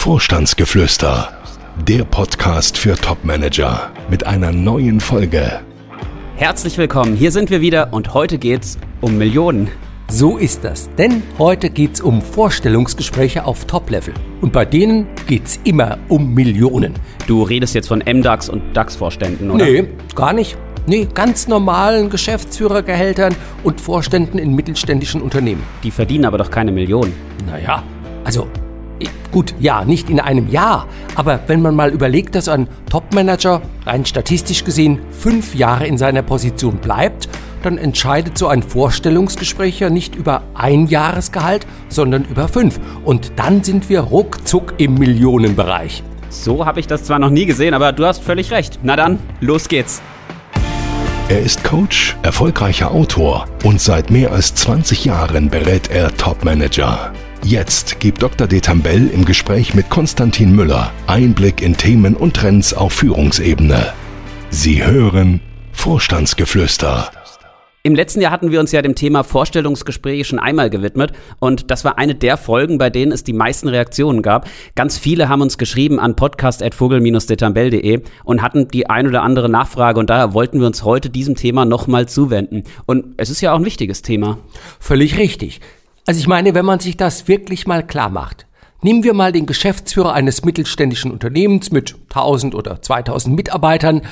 Vorstandsgeflüster, der Podcast für Topmanager mit einer neuen Folge. Herzlich willkommen, hier sind wir wieder und heute geht's um Millionen. So ist das, denn heute geht's um Vorstellungsgespräche auf Top-Level. Und bei denen geht's immer um Millionen. Du redest jetzt von MDAX und DAX-Vorständen, oder? Nee, gar nicht. Nee, ganz normalen Geschäftsführergehältern und Vorständen in mittelständischen Unternehmen. Die verdienen aber doch keine Millionen. Naja, also Gut, ja, nicht in einem Jahr, aber wenn man mal überlegt, dass ein Topmanager rein statistisch gesehen fünf Jahre in seiner Position bleibt, dann entscheidet so ein Vorstellungsgespräch ja nicht über ein Jahresgehalt, sondern über fünf. Und dann sind wir ruckzuck im Millionenbereich. So habe ich das zwar noch nie gesehen, aber du hast völlig recht. Na dann, los geht's. Er ist Coach, erfolgreicher Autor und seit mehr als 20 Jahren berät er Topmanager. Jetzt gibt Dr. Detambell im Gespräch mit Konstantin Müller Einblick in Themen und Trends auf Führungsebene. Sie hören Vorstandsgeflüster. Im letzten Jahr hatten wir uns ja dem Thema Vorstellungsgespräche schon einmal gewidmet und das war eine der Folgen, bei denen es die meisten Reaktionen gab. Ganz viele haben uns geschrieben an podcast.vogel-detambell.de und hatten die ein oder andere Nachfrage und daher wollten wir uns heute diesem Thema nochmal zuwenden. Und es ist ja auch ein wichtiges Thema. Völlig richtig. Also ich meine, wenn man sich das wirklich mal klar macht. Nehmen wir mal den Geschäftsführer eines mittelständischen Unternehmens mit 1000 oder 2000 Mitarbeitern.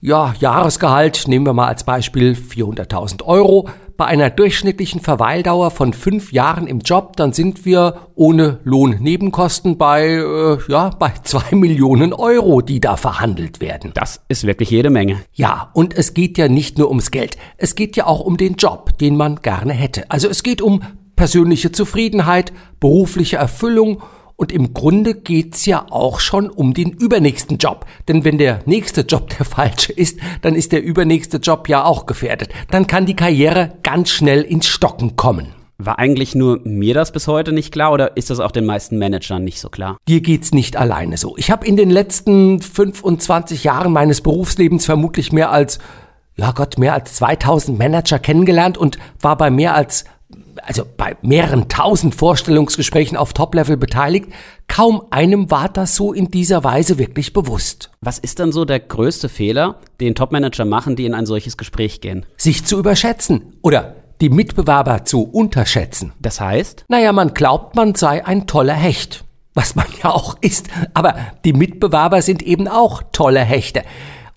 Ja, Jahresgehalt nehmen wir mal als Beispiel 400.000 Euro. Bei einer durchschnittlichen Verweildauer von fünf Jahren im Job, dann sind wir ohne Lohnnebenkosten bei, äh, ja, bei zwei Millionen Euro, die da verhandelt werden. Das ist wirklich jede Menge. Ja, und es geht ja nicht nur ums Geld. Es geht ja auch um den Job, den man gerne hätte. Also es geht um persönliche Zufriedenheit, berufliche Erfüllung und im Grunde geht's ja auch schon um den übernächsten Job. Denn wenn der nächste Job der falsche ist, dann ist der übernächste Job ja auch gefährdet. Dann kann die Karriere ganz schnell ins Stocken kommen. War eigentlich nur mir das bis heute nicht klar oder ist das auch den meisten Managern nicht so klar? Dir geht's nicht alleine so. Ich habe in den letzten 25 Jahren meines Berufslebens vermutlich mehr als, ja Gott, mehr als 2000 Manager kennengelernt und war bei mehr als also bei mehreren tausend Vorstellungsgesprächen auf Top-Level beteiligt, kaum einem war das so in dieser Weise wirklich bewusst. Was ist dann so der größte Fehler, den Top-Manager machen, die in ein solches Gespräch gehen? Sich zu überschätzen oder die Mitbewerber zu unterschätzen. Das heißt? Naja, man glaubt, man sei ein toller Hecht. Was man ja auch ist. Aber die Mitbewerber sind eben auch tolle Hechte.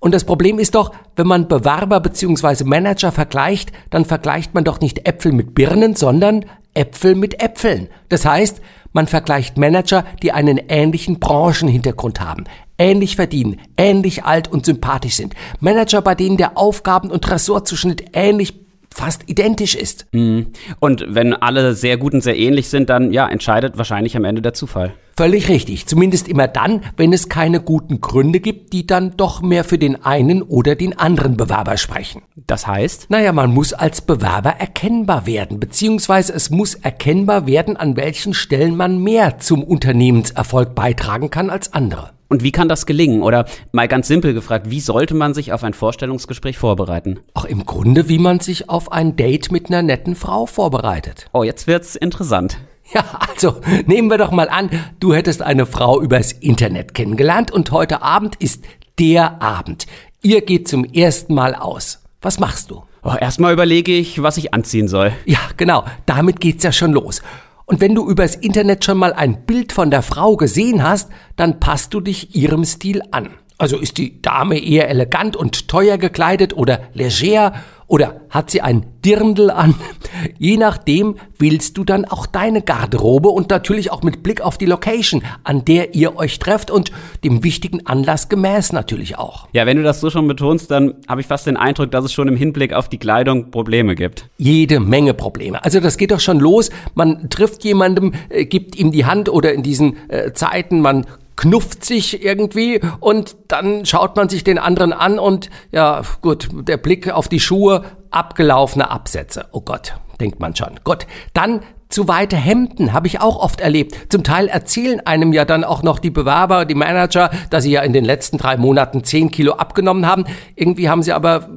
Und das Problem ist doch, wenn man Bewerber bzw. Manager vergleicht, dann vergleicht man doch nicht Äpfel mit Birnen, sondern Äpfel mit Äpfeln. Das heißt, man vergleicht Manager, die einen ähnlichen Branchenhintergrund haben, ähnlich verdienen, ähnlich alt und sympathisch sind. Manager, bei denen der Aufgaben- und Ressortzuschnitt ähnlich fast identisch ist. Mhm. Und wenn alle sehr gut und sehr ähnlich sind, dann ja, entscheidet wahrscheinlich am Ende der Zufall. Völlig richtig. Zumindest immer dann, wenn es keine guten Gründe gibt, die dann doch mehr für den einen oder den anderen Bewerber sprechen. Das heißt? Naja, man muss als Bewerber erkennbar werden, beziehungsweise es muss erkennbar werden, an welchen Stellen man mehr zum Unternehmenserfolg beitragen kann als andere. Und wie kann das gelingen? Oder mal ganz simpel gefragt, wie sollte man sich auf ein Vorstellungsgespräch vorbereiten? Auch im Grunde, wie man sich auf ein Date mit einer netten Frau vorbereitet. Oh, jetzt wird's interessant. Ja, also nehmen wir doch mal an, du hättest eine Frau übers Internet kennengelernt und heute Abend ist der Abend. Ihr geht zum ersten Mal aus. Was machst du? Oh, erstmal überlege ich, was ich anziehen soll. Ja, genau. Damit geht's ja schon los. Und wenn du übers Internet schon mal ein Bild von der Frau gesehen hast, dann passt du dich ihrem Stil an. Also ist die Dame eher elegant und teuer gekleidet oder leger oder hat sie ein Dirndl an? Je nachdem willst du dann auch deine Garderobe und natürlich auch mit Blick auf die Location, an der ihr euch trefft und dem wichtigen Anlass gemäß natürlich auch. Ja, wenn du das so schon betonst, dann habe ich fast den Eindruck, dass es schon im Hinblick auf die Kleidung Probleme gibt. Jede Menge Probleme. Also das geht doch schon los. Man trifft jemandem, äh, gibt ihm die Hand oder in diesen äh, Zeiten, man knufft sich irgendwie und dann schaut man sich den anderen an und ja, gut, der Blick auf die Schuhe, abgelaufene Absätze. Oh Gott, denkt man schon. Gut, dann Zu weite Hemden habe ich auch oft erlebt. Zum Teil erzählen einem ja dann auch noch die Bewerber, die Manager, dass sie ja in den letzten drei Monaten zehn Kilo abgenommen haben. Irgendwie haben sie aber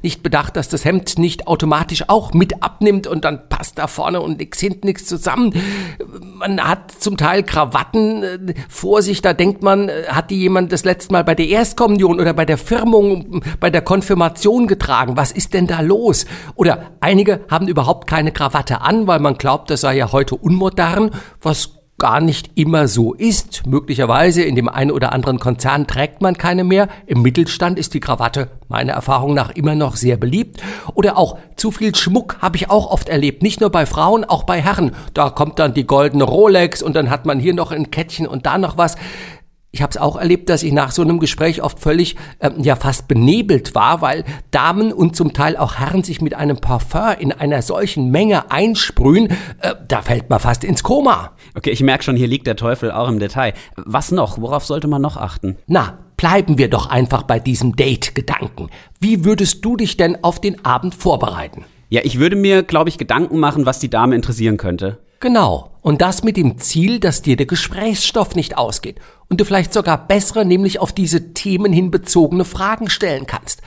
nicht bedacht, dass das Hemd nicht automatisch auch mit abnimmt und dann passt da vorne und nix hinten nichts zusammen. Man hat zum Teil Krawatten äh, vor sich, da denkt man, äh, hat die jemand das letzte Mal bei der Erstkommunion oder bei der Firmung, bei der Konfirmation getragen? Was ist denn da los? Oder einige haben überhaupt keine Krawatte an, weil man glaubt, dass sei ja heute unmodern, was gar nicht immer so ist. Möglicherweise in dem einen oder anderen Konzern trägt man keine mehr. Im Mittelstand ist die Krawatte meiner Erfahrung nach immer noch sehr beliebt. Oder auch zu viel Schmuck habe ich auch oft erlebt. Nicht nur bei Frauen, auch bei Herren. Da kommt dann die goldene Rolex und dann hat man hier noch ein Kettchen und da noch was ich habe es auch erlebt, dass ich nach so einem Gespräch oft völlig äh, ja fast benebelt war, weil Damen und zum Teil auch Herren sich mit einem Parfum in einer solchen Menge einsprühen, äh, da fällt man fast ins Koma. Okay, ich merke schon, hier liegt der Teufel auch im Detail. Was noch? Worauf sollte man noch achten? Na, bleiben wir doch einfach bei diesem Date-Gedanken. Wie würdest du dich denn auf den Abend vorbereiten? Ja, ich würde mir, glaube ich, Gedanken machen, was die Dame interessieren könnte. Genau. Und das mit dem Ziel, dass dir der Gesprächsstoff nicht ausgeht und du vielleicht sogar bessere, nämlich auf diese Themen hin bezogene Fragen stellen kannst.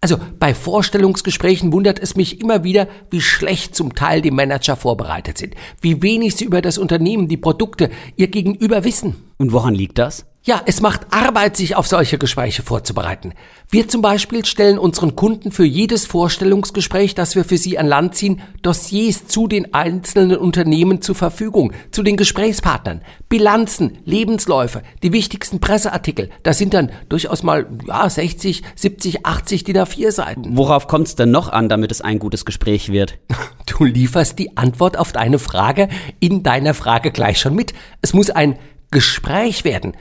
Also bei Vorstellungsgesprächen wundert es mich immer wieder, wie schlecht zum Teil die Manager vorbereitet sind, wie wenig sie über das Unternehmen, die Produkte, ihr Gegenüber wissen. Und woran liegt das? Ja, es macht Arbeit, sich auf solche Gespräche vorzubereiten. Wir zum Beispiel stellen unseren Kunden für jedes Vorstellungsgespräch, das wir für sie an Land ziehen, Dossiers zu den einzelnen Unternehmen zur Verfügung, zu den Gesprächspartnern, Bilanzen, Lebensläufe, die wichtigsten Presseartikel. Das sind dann durchaus mal ja, 60, 70, 80 DIN A4 Seiten. Worauf kommt es denn noch an, damit es ein gutes Gespräch wird? Du lieferst die Antwort auf deine Frage in deiner Frage gleich schon mit. Es muss ein Gespräch werden.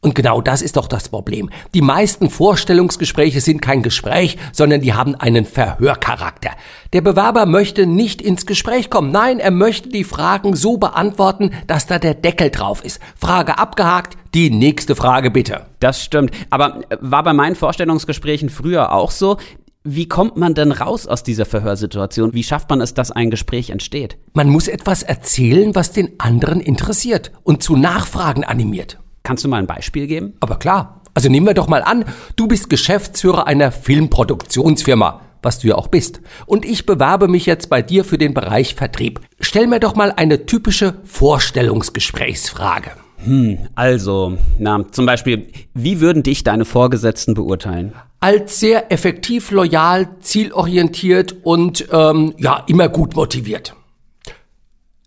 Und genau das ist doch das Problem. Die meisten Vorstellungsgespräche sind kein Gespräch, sondern die haben einen Verhörcharakter. Der Bewerber möchte nicht ins Gespräch kommen. Nein, er möchte die Fragen so beantworten, dass da der Deckel drauf ist. Frage abgehakt, die nächste Frage bitte. Das stimmt. Aber äh, war bei meinen Vorstellungsgesprächen früher auch so? Wie kommt man denn raus aus dieser Verhörsituation? Wie schafft man es, dass ein Gespräch entsteht? Man muss etwas erzählen, was den anderen interessiert und zu Nachfragen animiert. Kannst du mal ein Beispiel geben? Aber klar. Also nehmen wir doch mal an, du bist Geschäftsführer einer Filmproduktionsfirma, was du ja auch bist. Und ich bewerbe mich jetzt bei dir für den Bereich Vertrieb. Stell mir doch mal eine typische Vorstellungsgesprächsfrage. Hm, also, na, zum Beispiel, wie würden dich deine Vorgesetzten beurteilen? Als sehr effektiv, loyal, zielorientiert und ähm, ja, immer gut motiviert.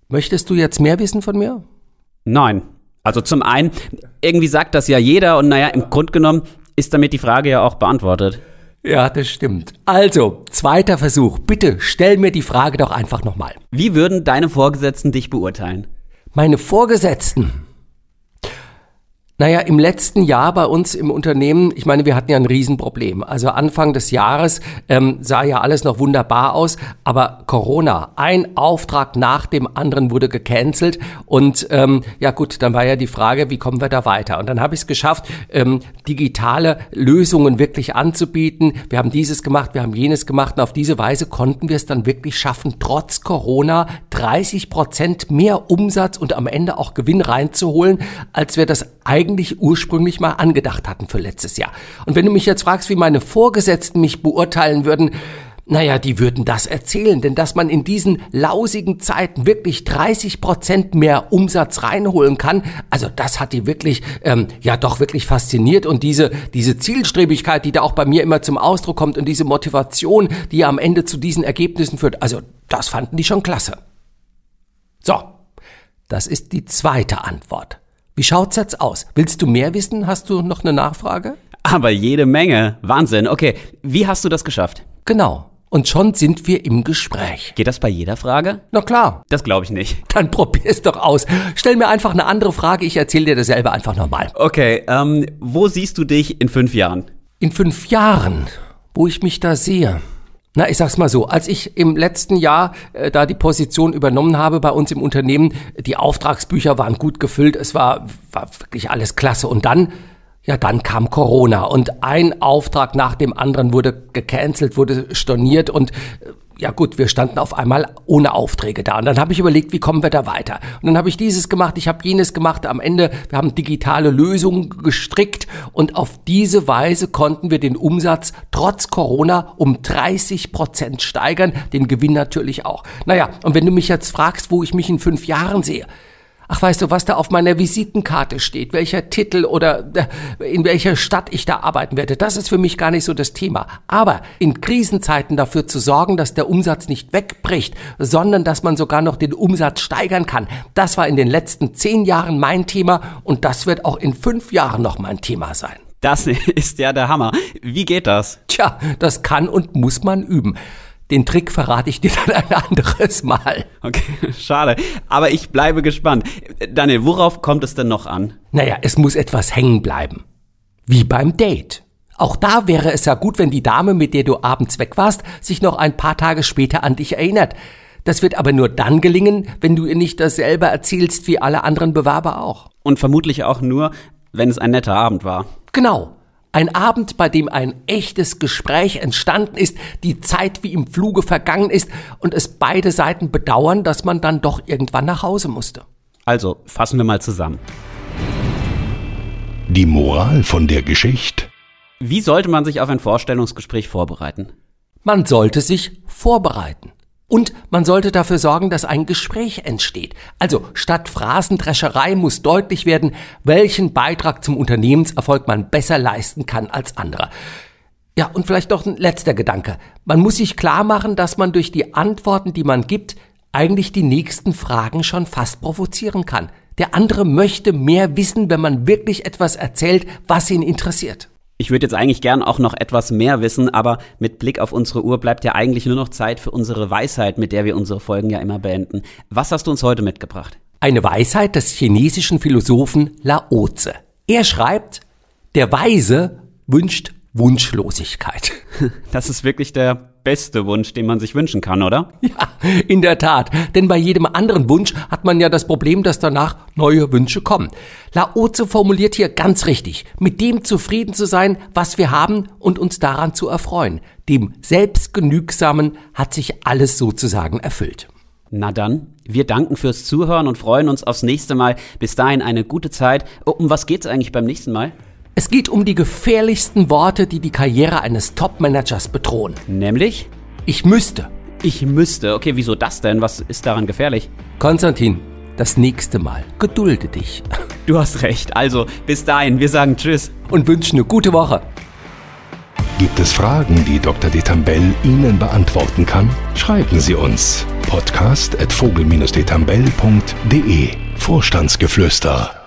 Möchtest du jetzt mehr wissen von mir? Nein, also zum einen, irgendwie sagt das ja jeder und naja, im Grunde genommen ist damit die Frage ja auch beantwortet. Ja, das stimmt. Also, zweiter Versuch. Bitte stell mir die Frage doch einfach nochmal. Wie würden deine Vorgesetzten dich beurteilen? Meine Vorgesetzten? Naja, im letzten Jahr bei uns im Unternehmen, ich meine, wir hatten ja ein Riesenproblem. Also Anfang des Jahres ähm, sah ja alles noch wunderbar aus, aber Corona, ein Auftrag nach dem anderen wurde gecancelt und ähm, ja gut, dann war ja die Frage, wie kommen wir da weiter? Und dann habe ich es geschafft, ähm, digitale Lösungen wirklich anzubieten. Wir haben dieses gemacht, wir haben jenes gemacht und auf diese Weise konnten wir es dann wirklich schaffen, trotz Corona 30 Prozent mehr Umsatz und am Ende auch Gewinn reinzuholen, als wir das eigentlich ursprünglich mal angedacht hatten für letztes Jahr. Und wenn du mich jetzt fragst, wie meine Vorgesetzten mich beurteilen würden, naja, die würden das erzählen, denn dass man in diesen lausigen Zeiten wirklich 30 Prozent mehr Umsatz reinholen kann, also das hat die wirklich, ähm, ja doch wirklich fasziniert und diese, diese Zielstrebigkeit, die da auch bei mir immer zum Ausdruck kommt und diese Motivation, die ja am Ende zu diesen Ergebnissen führt, also das fanden die schon klasse. So, das ist die zweite Antwort. Wie schaut's jetzt aus? Willst du mehr wissen? Hast du noch eine Nachfrage? Aber jede Menge. Wahnsinn. Okay, wie hast du das geschafft? Genau. Und schon sind wir im Gespräch. Geht das bei jeder Frage? Na klar. Das glaube ich nicht. Dann probier's doch aus. Stell mir einfach eine andere Frage, ich erzähle dir dasselbe einfach nochmal. Okay, ähm, wo siehst du dich in fünf Jahren? In fünf Jahren, wo ich mich da sehe. Na, ich sag's mal so, als ich im letzten Jahr äh, da die Position übernommen habe bei uns im Unternehmen, die Auftragsbücher waren gut gefüllt, es war, war wirklich alles klasse. Und dann, Ja, dann kam Corona und ein Auftrag nach dem anderen wurde gecancelt, wurde storniert und äh, ja gut, wir standen auf einmal ohne Aufträge da. Und dann habe ich überlegt, wie kommen wir da weiter? Und dann habe ich dieses gemacht, ich habe jenes gemacht. Am Ende, wir haben digitale Lösungen gestrickt und auf diese Weise konnten wir den Umsatz trotz Corona um 30 Prozent steigern, den Gewinn natürlich auch. Naja, und wenn du mich jetzt fragst, wo ich mich in fünf Jahren sehe, Ach, weißt du, was da auf meiner Visitenkarte steht, welcher Titel oder äh, in welcher Stadt ich da arbeiten werde, das ist für mich gar nicht so das Thema. Aber in Krisenzeiten dafür zu sorgen, dass der Umsatz nicht wegbricht, sondern dass man sogar noch den Umsatz steigern kann, das war in den letzten zehn Jahren mein Thema und das wird auch in fünf Jahren noch mein Thema sein. Das ist ja der Hammer. Wie geht das? Tja, das kann und muss man üben. Den Trick verrate ich dir dann ein anderes Mal. Okay, schade. Aber ich bleibe gespannt. Daniel, worauf kommt es denn noch an? Naja, es muss etwas hängen bleiben. Wie beim Date. Auch da wäre es ja gut, wenn die Dame, mit der du abends weg warst, sich noch ein paar Tage später an dich erinnert. Das wird aber nur dann gelingen, wenn du ihr nicht dasselbe erzählst wie alle anderen Bewerber auch. Und vermutlich auch nur, wenn es ein netter Abend war. Genau. Ein Abend, bei dem ein echtes Gespräch entstanden ist, die Zeit wie im Fluge vergangen ist und es beide Seiten bedauern, dass man dann doch irgendwann nach Hause musste. Also, fassen wir mal zusammen. Die Moral von der Geschichte. Wie sollte man sich auf ein Vorstellungsgespräch vorbereiten? Man sollte sich vorbereiten. Und man sollte dafür sorgen, dass ein Gespräch entsteht. Also statt Phrasendrescherei muss deutlich werden, welchen Beitrag zum Unternehmenserfolg man besser leisten kann als andere. Ja, und vielleicht noch ein letzter Gedanke. Man muss sich klar machen, dass man durch die Antworten, die man gibt, eigentlich die nächsten Fragen schon fast provozieren kann. Der andere möchte mehr wissen, wenn man wirklich etwas erzählt, was ihn interessiert. Ich würde jetzt eigentlich gern auch noch etwas mehr wissen, aber mit Blick auf unsere Uhr bleibt ja eigentlich nur noch Zeit für unsere Weisheit, mit der wir unsere Folgen ja immer beenden. Was hast du uns heute mitgebracht? Eine Weisheit des chinesischen Philosophen Laoze. Er schreibt, der Weise wünscht Wunschlosigkeit. Das ist wirklich der beste Wunsch, den man sich wünschen kann, oder? Ja, in der Tat. Denn bei jedem anderen Wunsch hat man ja das Problem, dass danach neue Wünsche kommen. Laoze formuliert hier ganz richtig, mit dem zufrieden zu sein, was wir haben und uns daran zu erfreuen. Dem Selbstgenügsamen hat sich alles sozusagen erfüllt. Na dann, wir danken fürs Zuhören und freuen uns aufs nächste Mal. Bis dahin eine gute Zeit. Oh, um was geht's eigentlich beim nächsten Mal? Es geht um die gefährlichsten Worte, die die Karriere eines Top-Managers bedrohen. Nämlich? Ich müsste. Ich müsste. Okay, wieso das denn? Was ist daran gefährlich? Konstantin, das nächste Mal gedulde dich. Du hast recht. Also, bis dahin, wir sagen Tschüss. Und wünschen eine gute Woche. Gibt es Fragen, die Dr. Detambell Ihnen beantworten kann? Schreiben Sie uns. Podcast at vogel-detambell.de Vorstandsgeflüster